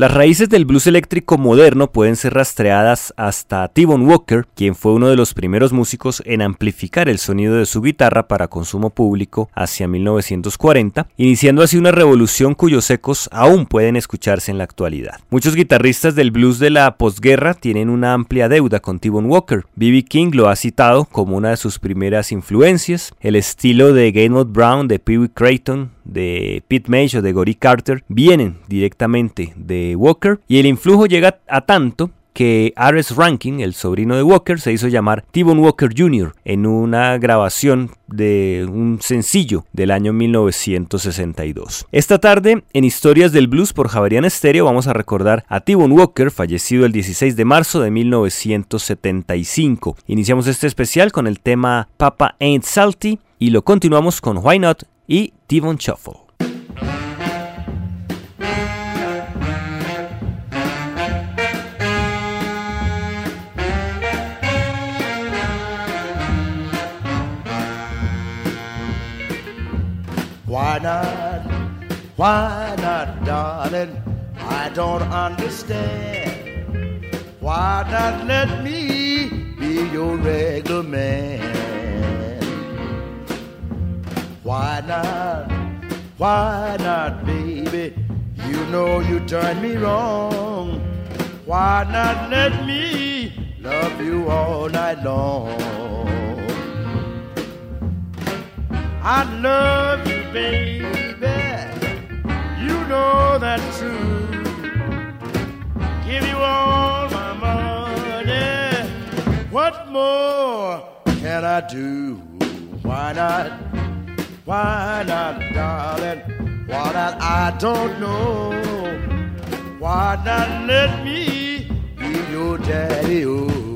Las raíces del blues eléctrico moderno pueden ser rastreadas hasta T-Bone Walker, quien fue uno de los primeros músicos en amplificar el sonido de su guitarra para consumo público hacia 1940, iniciando así una revolución cuyos ecos aún pueden escucharse en la actualidad. Muchos guitarristas del blues de la posguerra tienen una amplia deuda con T-Bone Walker. B.B. King lo ha citado como una de sus primeras influencias. El estilo de Gaynor Brown, de Pee Wee Creighton, de Pete Mage o de Gory Carter vienen directamente de Walker y el influjo llega a tanto que Ares Rankin, el sobrino de Walker, se hizo llamar T-Bone Walker Jr. en una grabación de un sencillo del año 1962. Esta tarde, en Historias del Blues por Javerian Stereo, vamos a recordar a T-Bone Walker, fallecido el 16 de marzo de 1975. Iniciamos este especial con el tema Papa Ain't Salty y lo continuamos con Why Not y T-Bone Shuffle. Why not? Why not, darling? I don't understand. Why not let me be your regular man? Why not? Why not, baby? You know you done me wrong. Why not let me love you all night long? I love you, baby. You know that's true. Give you all my money. What more can I do? Why not? Why not, darling? Why not? I don't know. Why not let me be your daddy? Oh.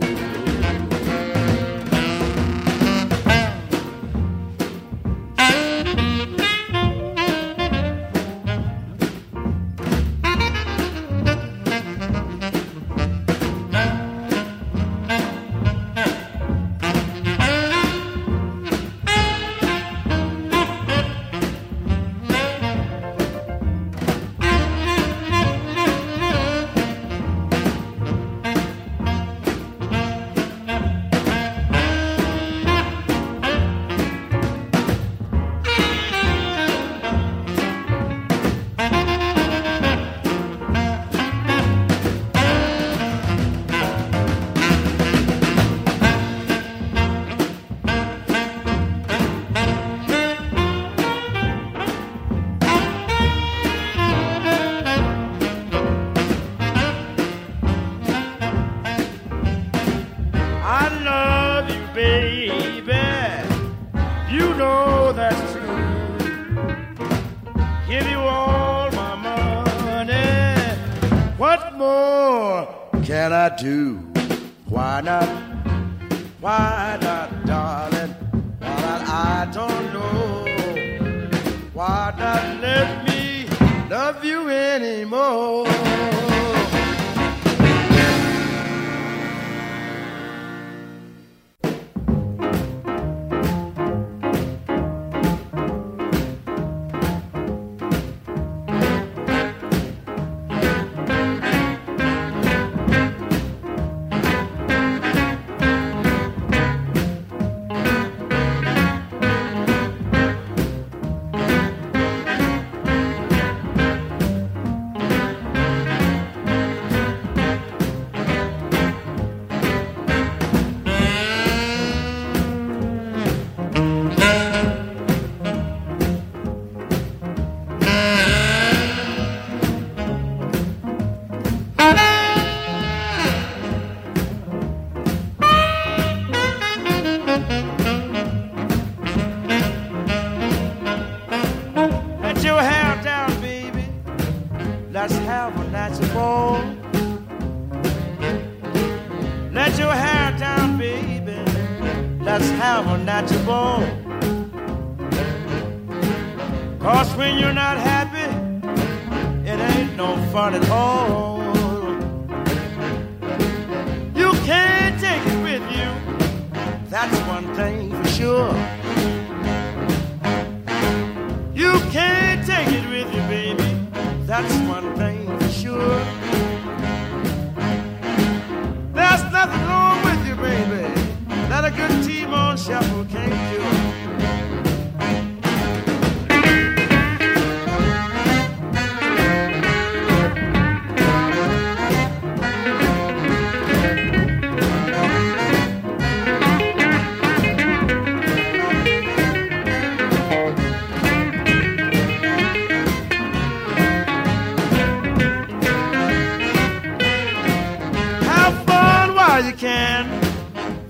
sure you can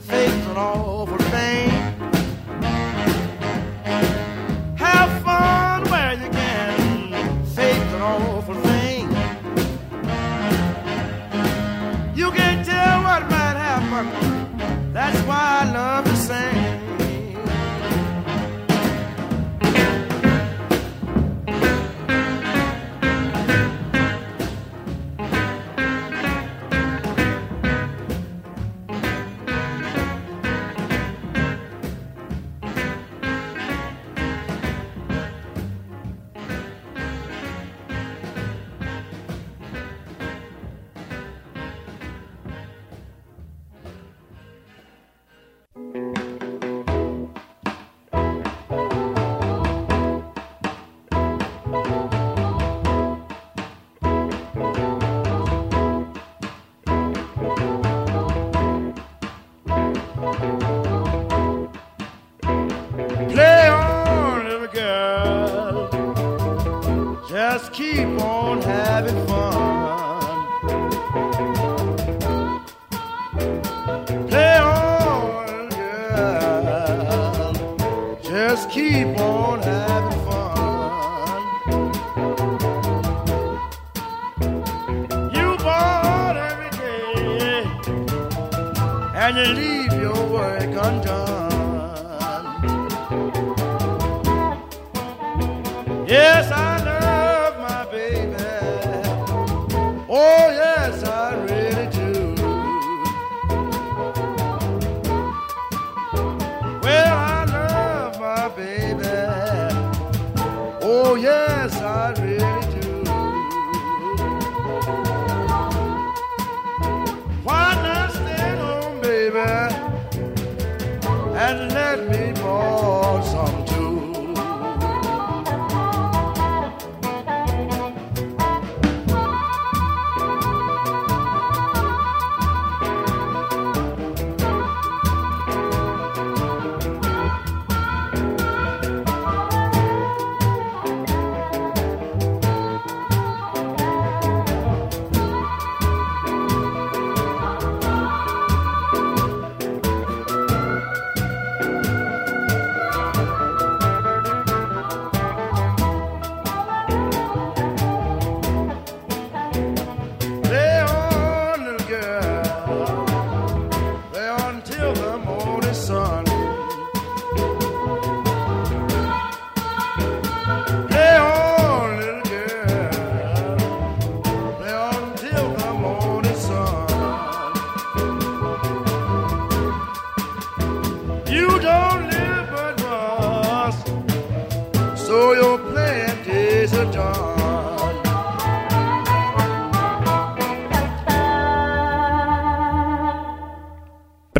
face an awful thing. Have fun where you can face an awful thing. You can't tell what might happen. That's why I love to sing. Yes, I.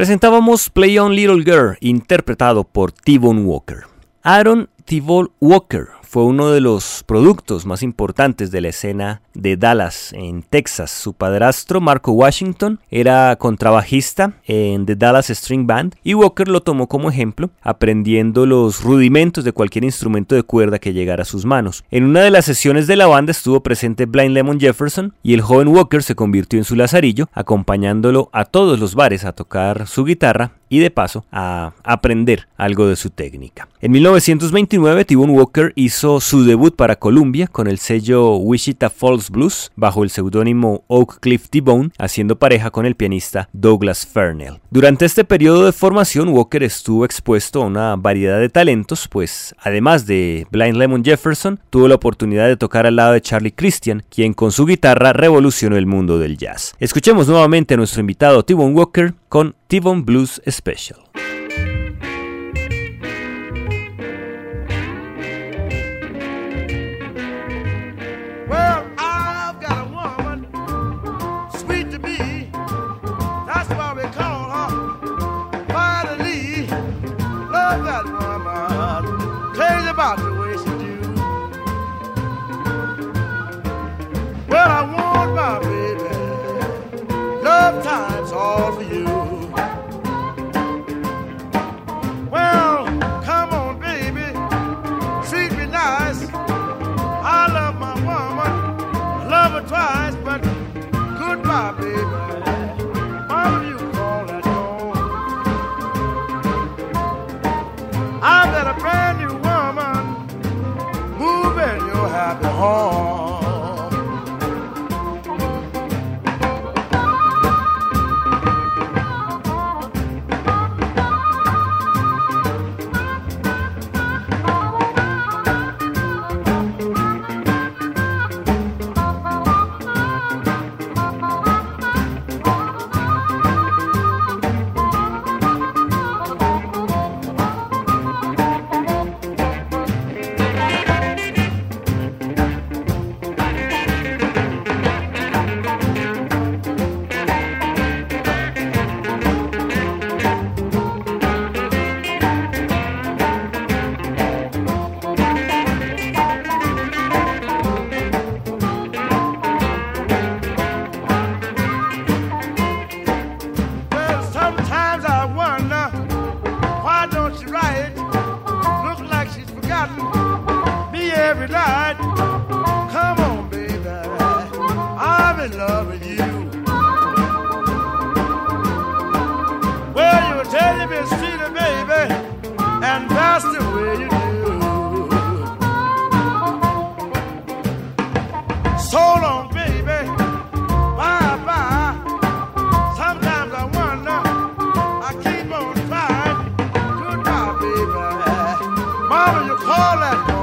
Presentábamos Play On Little Girl, interpretado por T-Bone Walker. Aaron T-Bone Walker fue uno de los productos más importantes de la escena de Dallas, en Texas. Su padrastro, Marco Washington, era contrabajista en The Dallas String Band y Walker lo tomó como ejemplo, aprendiendo los rudimentos de cualquier instrumento de cuerda que llegara a sus manos. En una de las sesiones de la banda estuvo presente Blind Lemon Jefferson y el joven Walker se convirtió en su lazarillo, acompañándolo a todos los bares a tocar su guitarra y de paso a aprender algo de su técnica. En 1929 T-Bone Walker hizo su debut para Columbia con el sello Wichita Falls Blues bajo el seudónimo Oak Cliff T-Bone, haciendo pareja con el pianista Douglas Fernell. Durante este periodo de formación Walker estuvo expuesto a una variedad de talentos, pues además de Blind Lemon Jefferson, tuvo la oportunidad de tocar al lado de Charlie Christian, quien con su guitarra revolucionó el mundo del jazz. Escuchemos nuevamente a nuestro invitado T-Bone Walker con T-Bone Blues Special. All for you. Well, come on, baby, treat me nice. I love my woman, love her twice, but goodbye, baby. Mama, you call that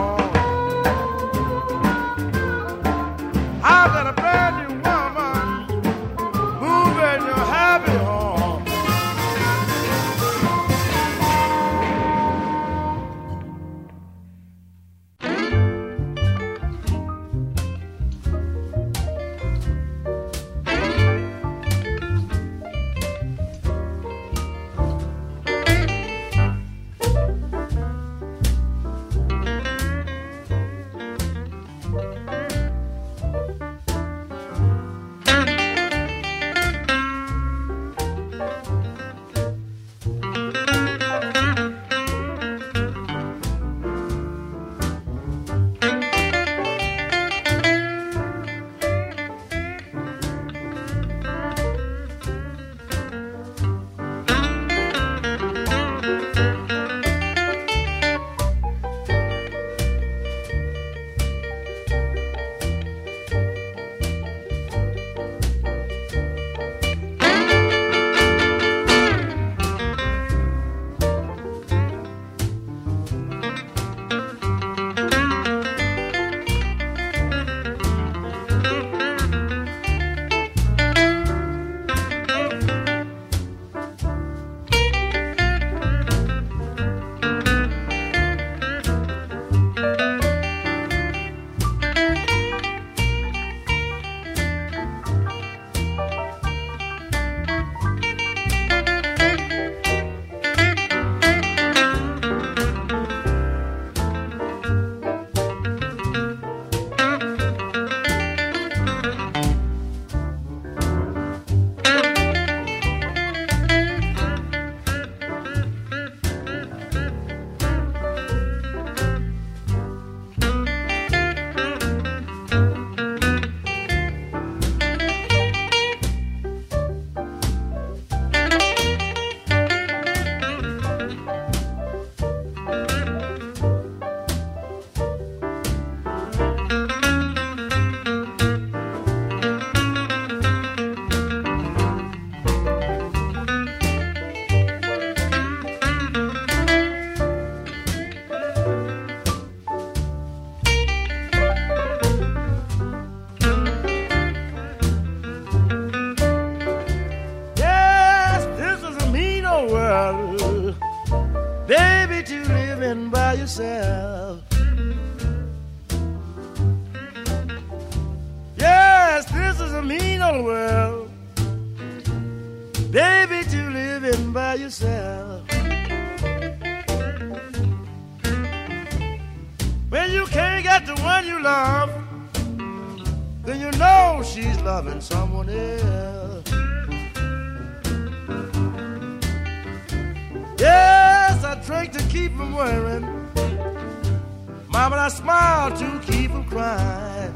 crying.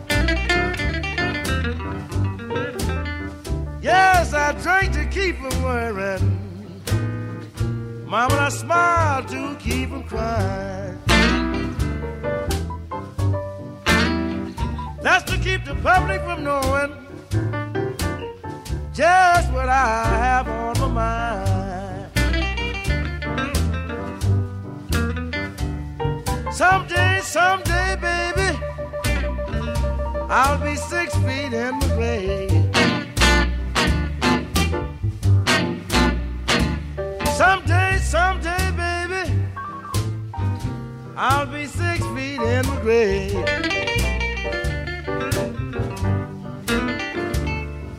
Yes, I drink to keep from worrying. Mama, I smile to keep from crying. That's to keep the public from knowing just what I have on my mind. Someday, someday, baby, I'll be six feet in the grave. Someday, someday, baby, I'll be six feet in the grave.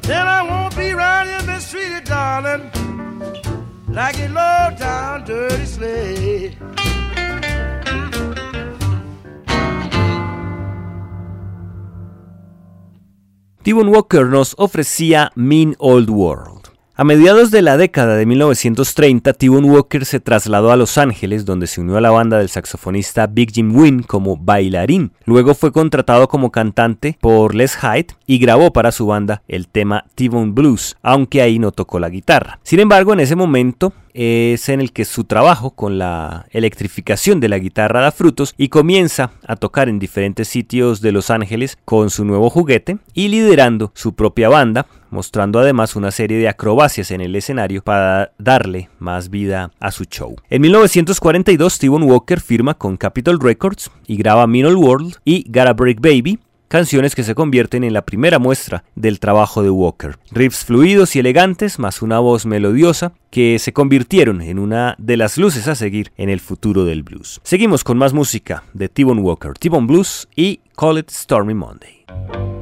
Then I won't be round here mistreated, darling, like a low down dirty slave. Devon Walker nos ofrecía Mean Old World. A mediados de la década de 1930, T-Bone Walker se trasladó a Los Ángeles, donde se unió a la banda del saxofonista Big Jim Wynn como bailarín. Luego fue contratado como cantante por Les Hyde y grabó para su banda el tema T-Bone Blues, aunque ahí no tocó la guitarra. Sin embargo, en ese momento es en el que su trabajo con la electrificación de la guitarra da frutos y comienza a tocar en diferentes sitios de Los Ángeles con su nuevo juguete y liderando su propia banda, mostrando además una serie de acrobacias en el escenario para darle más vida a su show. En 1942, Steven Walker firma con Capitol Records y graba Mean World y Gotta Break Baby, canciones que se convierten en la primera muestra del trabajo de Walker. Riffs fluidos y elegantes, más una voz melodiosa, que se convirtieron en una de las luces a seguir en el futuro del blues. Seguimos con más música de T-Bone Walker, T-Bone Blues y Call It Stormy Monday.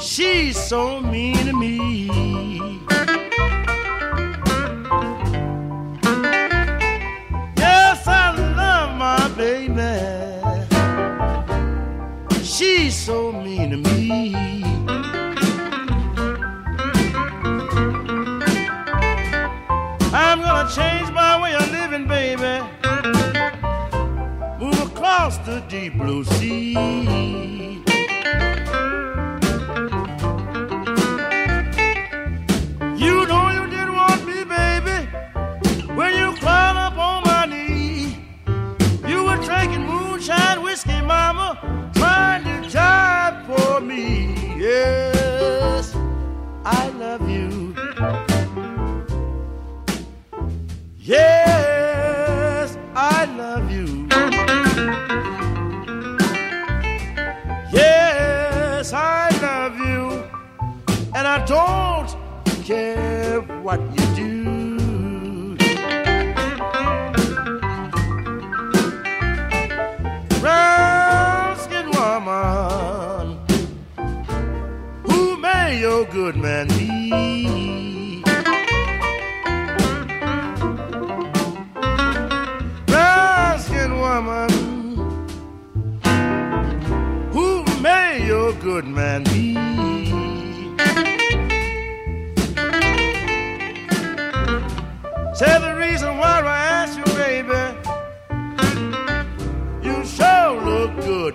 She's so mean to me. Yes, I love my baby. She's so mean to me. I'm gonna change my way of living, baby move across the deep blue sea.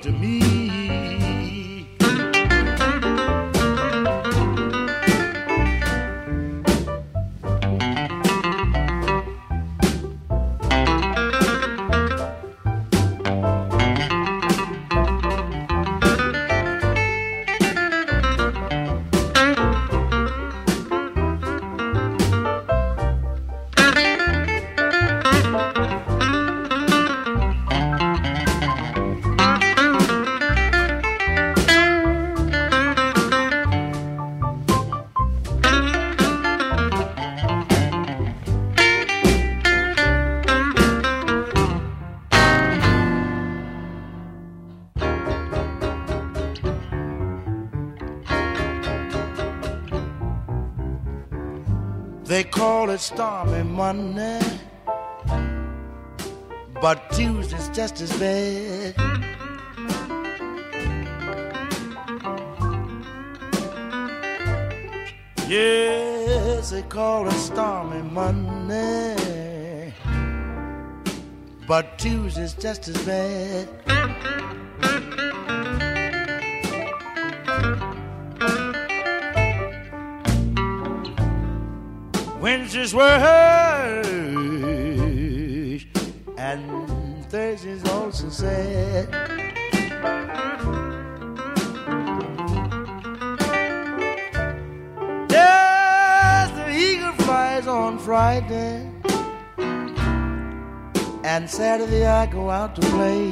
To me. Monday, but Tuesday's just as bad. Yes, they call it stormy Monday, but Tuesday's just as bad. Wednesdays were on Friday, and Saturday I go out to play.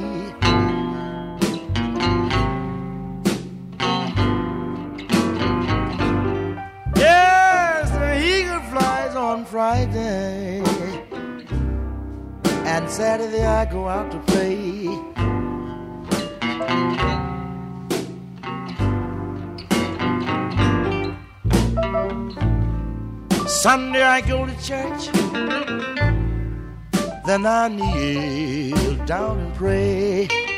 Yes, the eagle flies on Friday, and Saturday I go out to play. Sunday I go to church, then I kneel down and pray.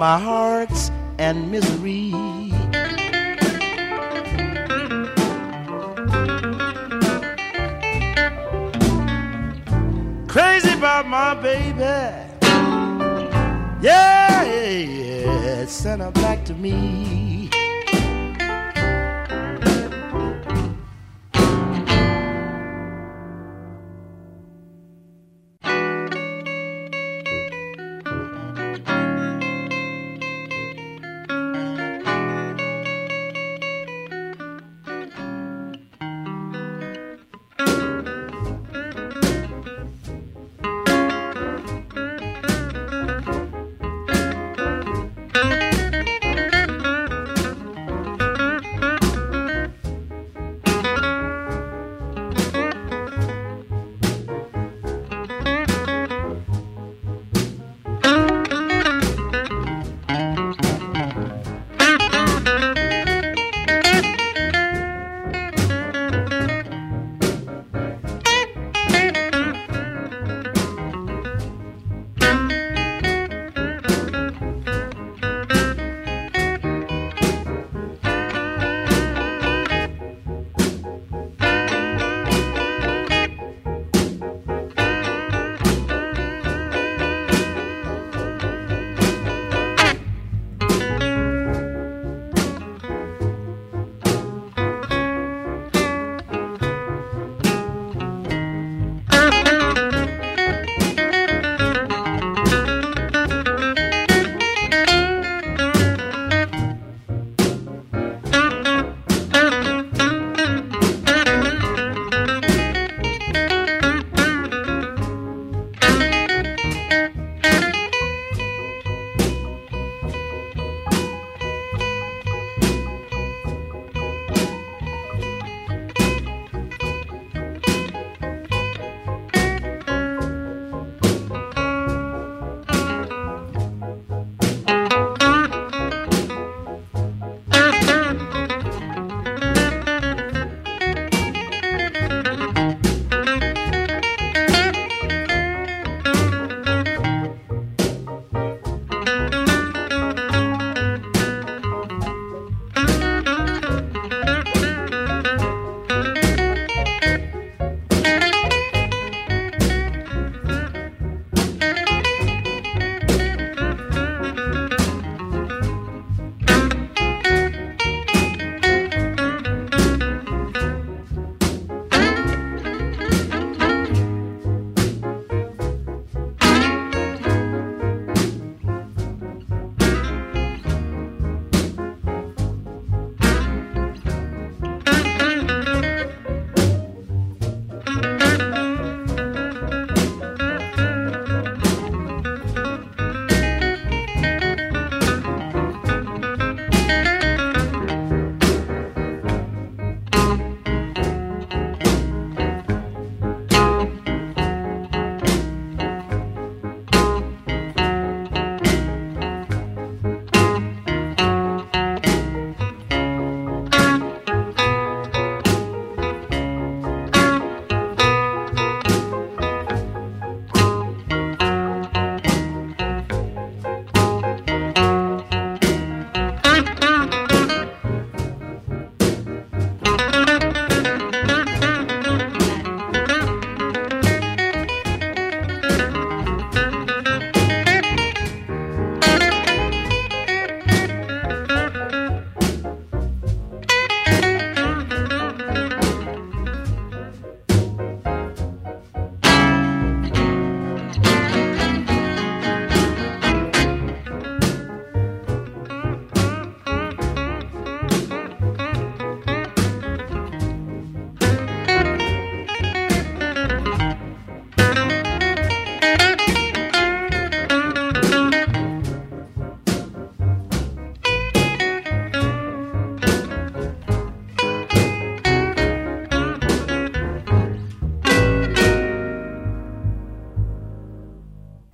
My heart's and misery. Crazy about my baby. Yeah, yeah, yeah. Send her back to me.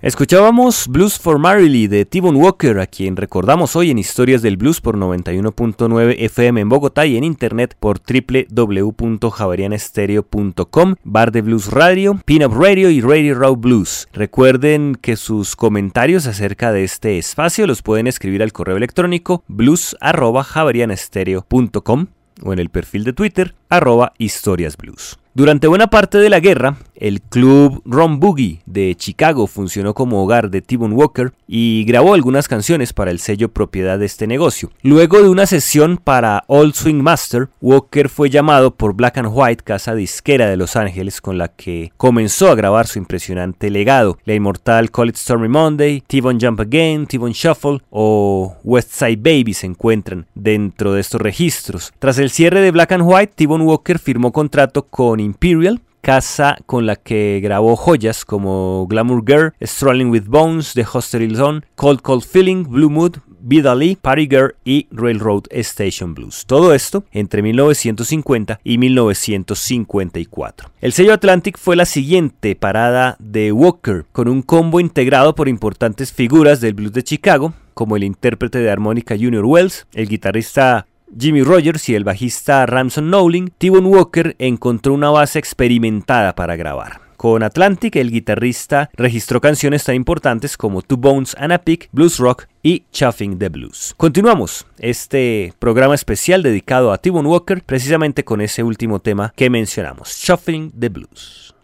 Escuchábamos Blues for Marily de T-Bone Walker, a quien recordamos hoy en Historias del Blues por 91.9 FM en Bogotá y en internet por www.javerianestereo.com, Bar de Blues Radio, Pinup Radio y Radio Raw Blues. Recuerden que sus comentarios acerca de este espacio los pueden escribir al correo electrónico blues.javerianestereo.com o en el perfil de Twitter arroba historiasblues. Durante buena parte de la guerra, el club Ron Boogie de Chicago funcionó como hogar de T-Bone Walker y grabó algunas canciones para el sello propiedad de este negocio. Luego de una sesión para Old Swing Master, Walker fue llamado por Black and White, casa disquera de Los Ángeles, con la que comenzó a grabar su impresionante legado. La inmortal Call It Stormy Monday, T-Bone Jump Again, T-Bone Shuffle o West Side Baby se encuentran dentro de estos registros. Tras el cierre de Black and White, Walker firmó contrato con Imperial, casa con la que grabó joyas como Glamour Girl, Strolling with Bones, The Hostel Zone, Cold Cold Feeling, Blue Mood, Vidali, Party Girl y Railroad Station Blues. Todo esto entre 1950 y 1954. El sello Atlantic fue la siguiente parada de Walker, con un combo integrado por importantes figuras del blues de Chicago, como el intérprete de armónica Junior Wells, el guitarrista Jimmy Rogers y el bajista Ramson Nowling, T-Bone Walker encontró una base experimentada para grabar. Con Atlantic, el guitarrista registró canciones tan importantes como Two Bones and a Pig, Blues Rock y Chuffing the Blues. Continuamos este programa especial dedicado a T-Bone Walker precisamente con ese último tema que mencionamos, Chuffing the Blues.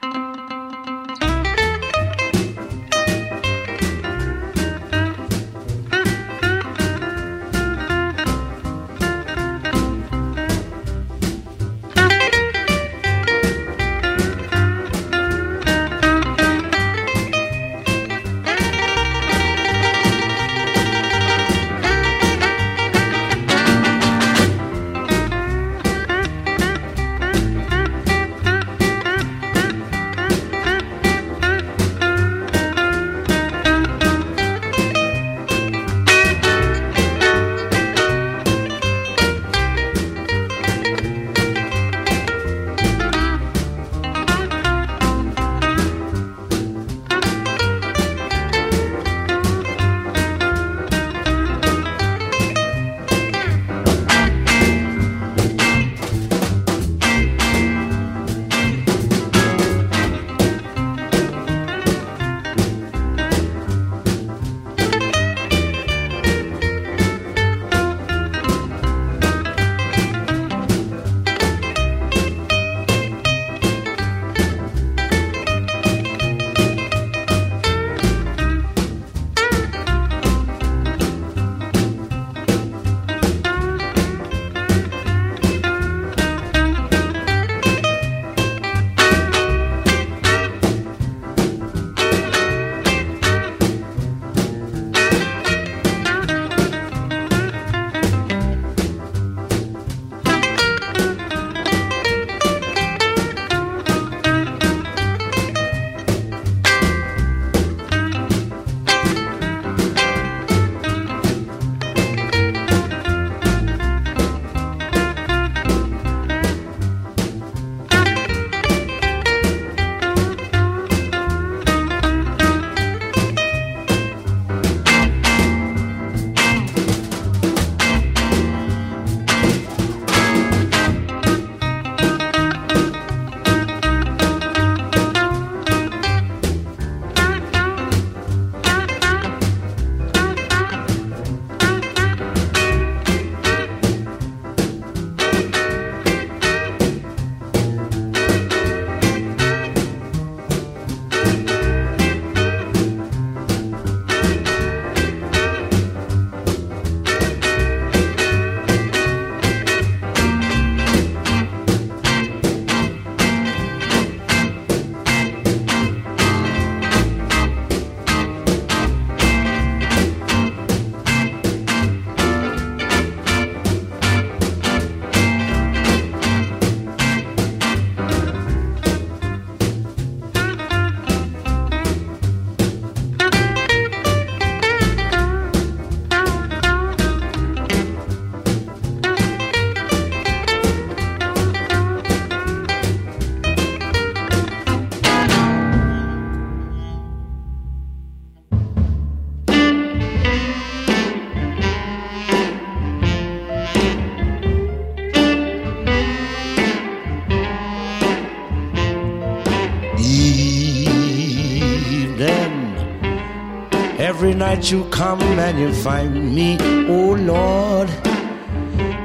You come and you find me, oh Lord.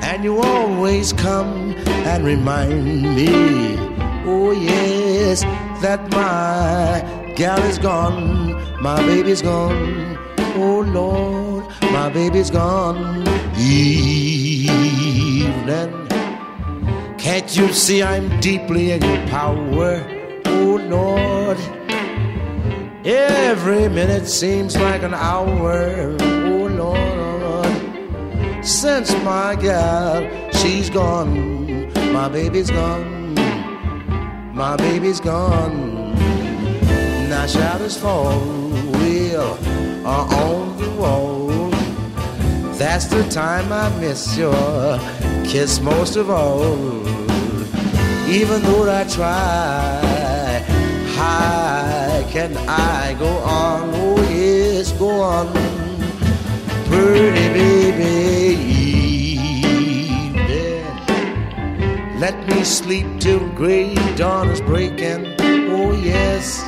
And you always come and remind me, oh yes, that my gal is gone, my baby's gone, oh Lord, my baby's gone. Evening, can't you see I'm deeply in your power, oh Lord? Every minute seems like an hour, oh Lord. Since my gal, she's gone, my baby's gone, my baby's gone. Now shadows fall, we are on the wall. That's the time I miss your kiss most of all. Even though I try, how can I go on? Oh yes, go on, pretty baby. Let me sleep till gray dawn is breaking. Oh yes.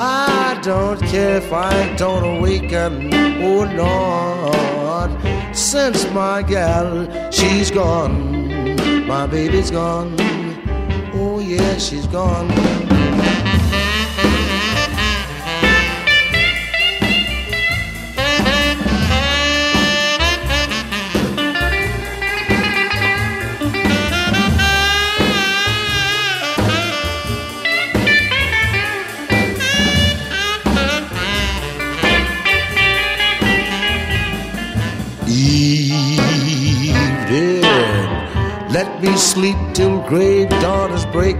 I don't care if I don't awaken, oh Lord. Since my gal, she's gone, my baby's gone, oh yeah, she's gone.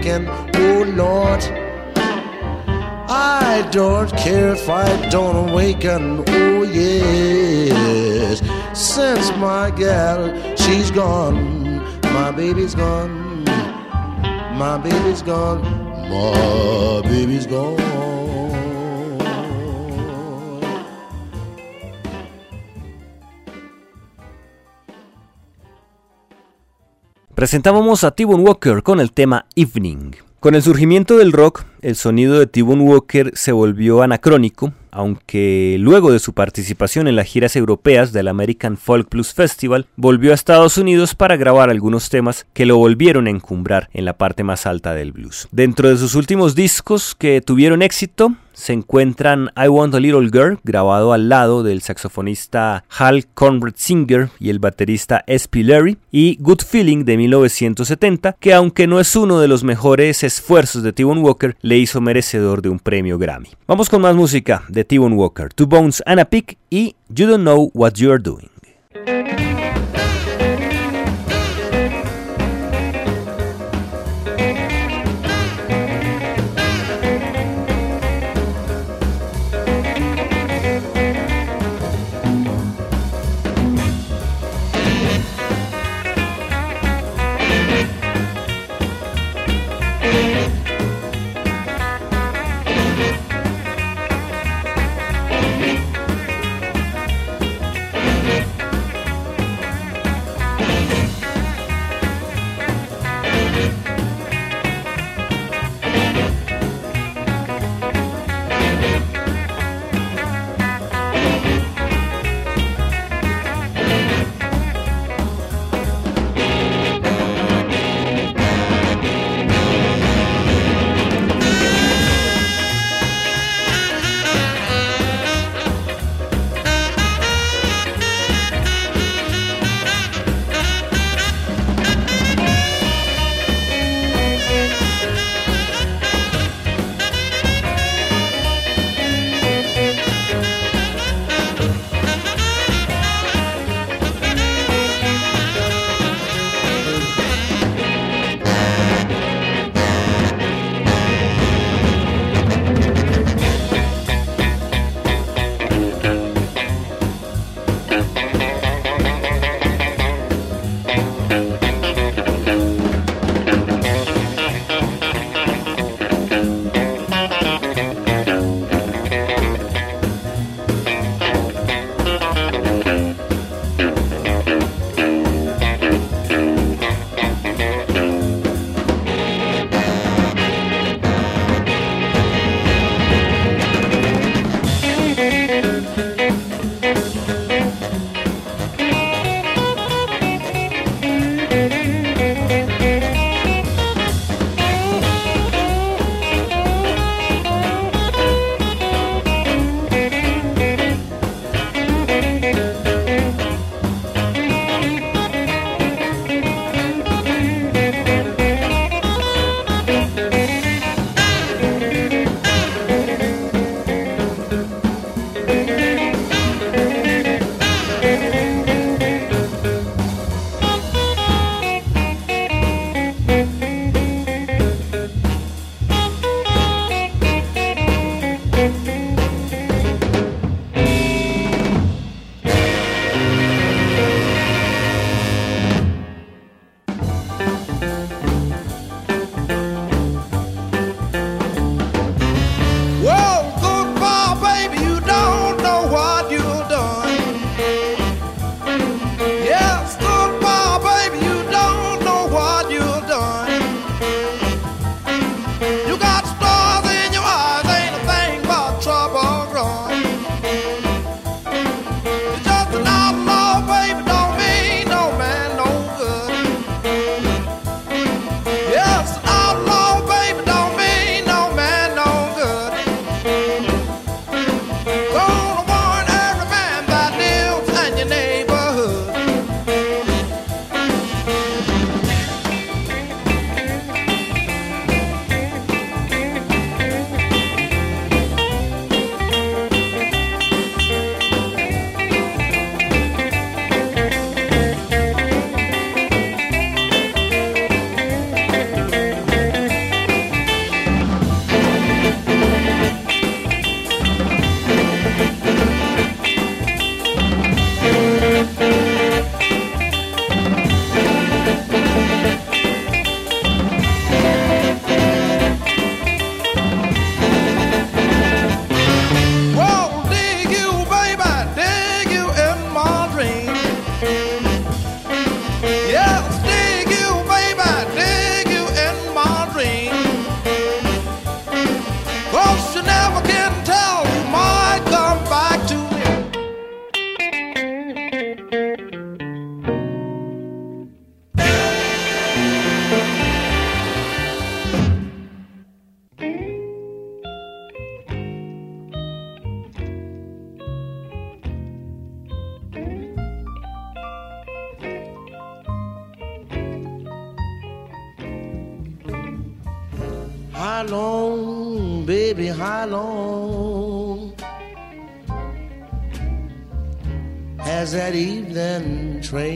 Oh Lord. I don't care if I don't awaken, oh yes. Since my gal, she's gone, my baby's gone, my baby's gone, my baby's gone. Presentábamos a T-Bone Walker con el tema Evening. Con el surgimiento del rock, el sonido de T-Bone Walker se volvió anacrónico, aunque luego de su participación en las giras europeas del American Folk Plus Festival, volvió a Estados Unidos para grabar algunos temas que lo volvieron a encumbrar en la parte más alta del blues. Dentro de sus últimos discos que tuvieron éxito, se encuentran I Want a Little Girl, grabado al lado del saxofonista Hal Conrad Singer y el baterista S.P. Larry, y Good Feeling de 1970, que aunque no es uno de los mejores esfuerzos de T-Bone Walker, le hizo merecedor de un premio Grammy. Vamos con más música de T-Bone Walker, Two Bones and a Pick y You Don't Know What You're Doing.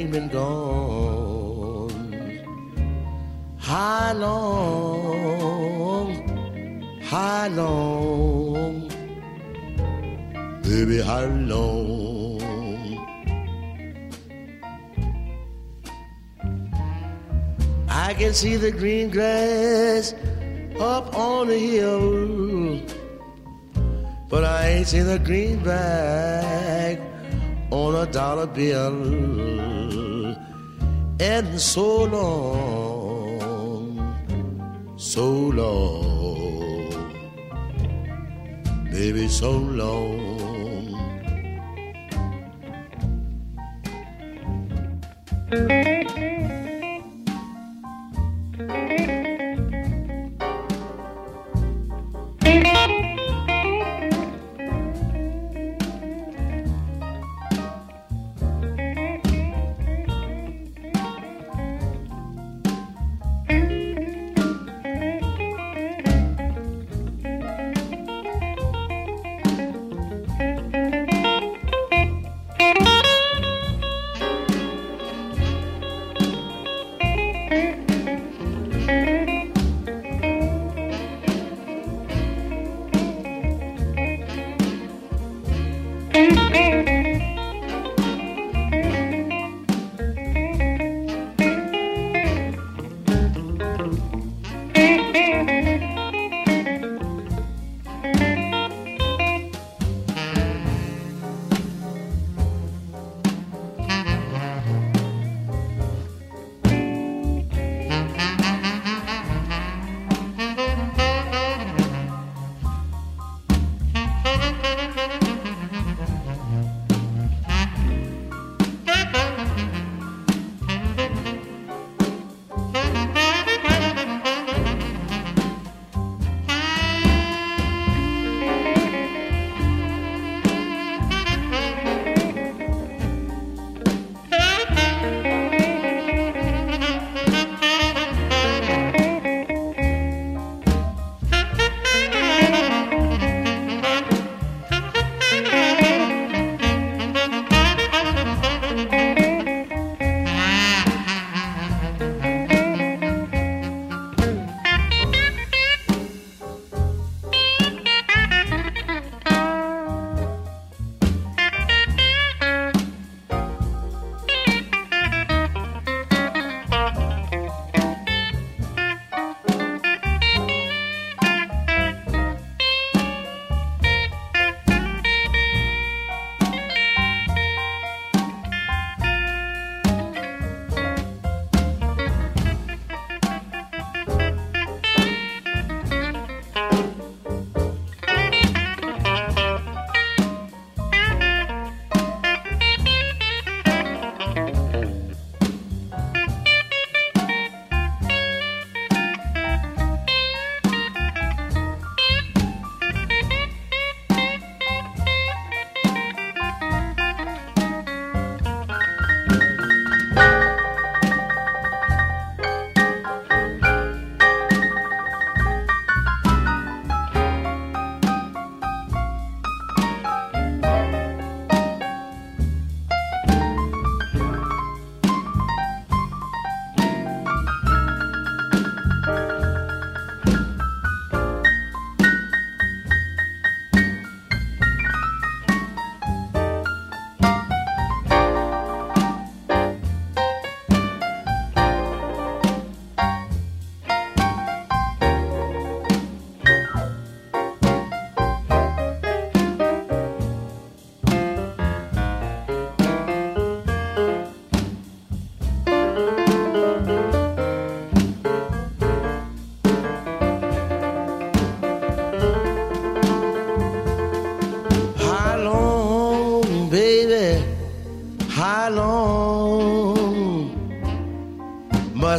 Train been gone? How long, how long, baby, how long? I can see the green grass up on the hill. But I ain't seen a greenback on a dollar bill and so long, so long, baby, so long.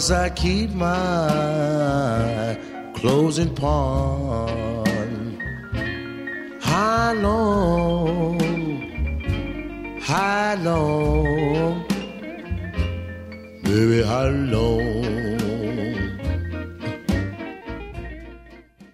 Must I keep my closing pawn?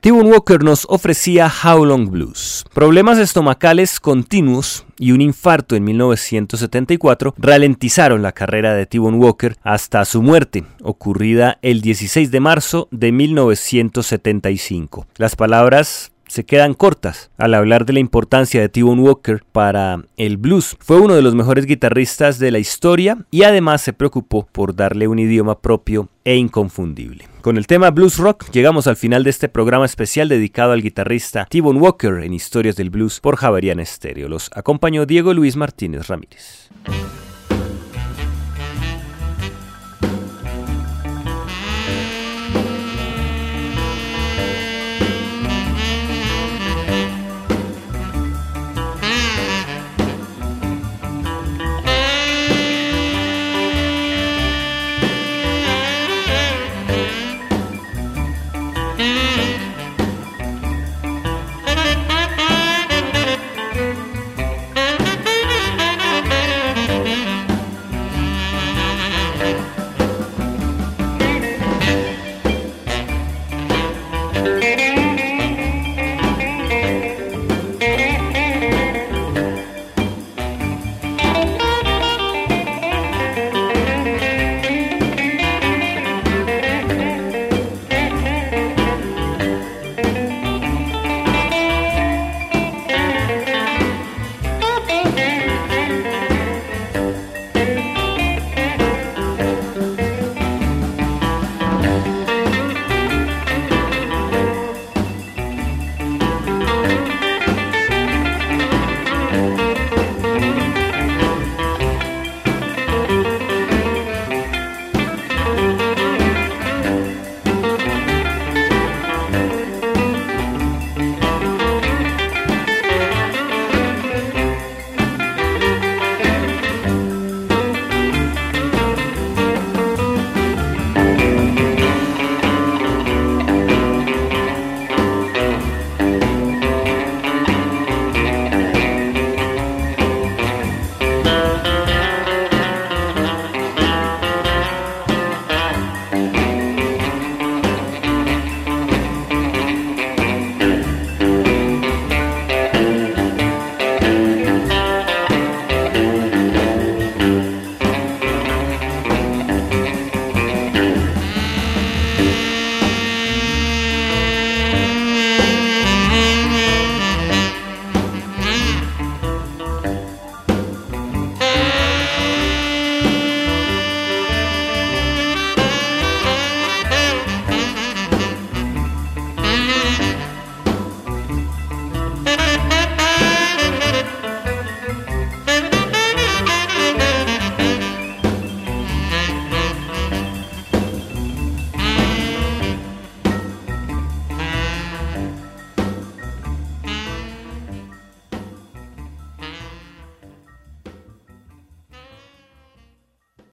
T-Bone Walker nos ofrecía How Long Blues. Problemas estomacales continuos y un infarto en 1974 ralentizaron la carrera de T-Bone Walker hasta su muerte, ocurrida el 16 de marzo de 1975. Las palabras se quedan cortas al hablar de la importancia de T-Bone Walker para el blues. Fue uno de los mejores guitarristas de la historia y además se preocupó por darle un idioma propio e inconfundible. Con el tema Blues Rock llegamos al final de este programa especial dedicado al guitarrista T-Bone Walker en Historias del Blues por Javerian Stereo. Los acompañó Diego Luis Martínez Ramírez.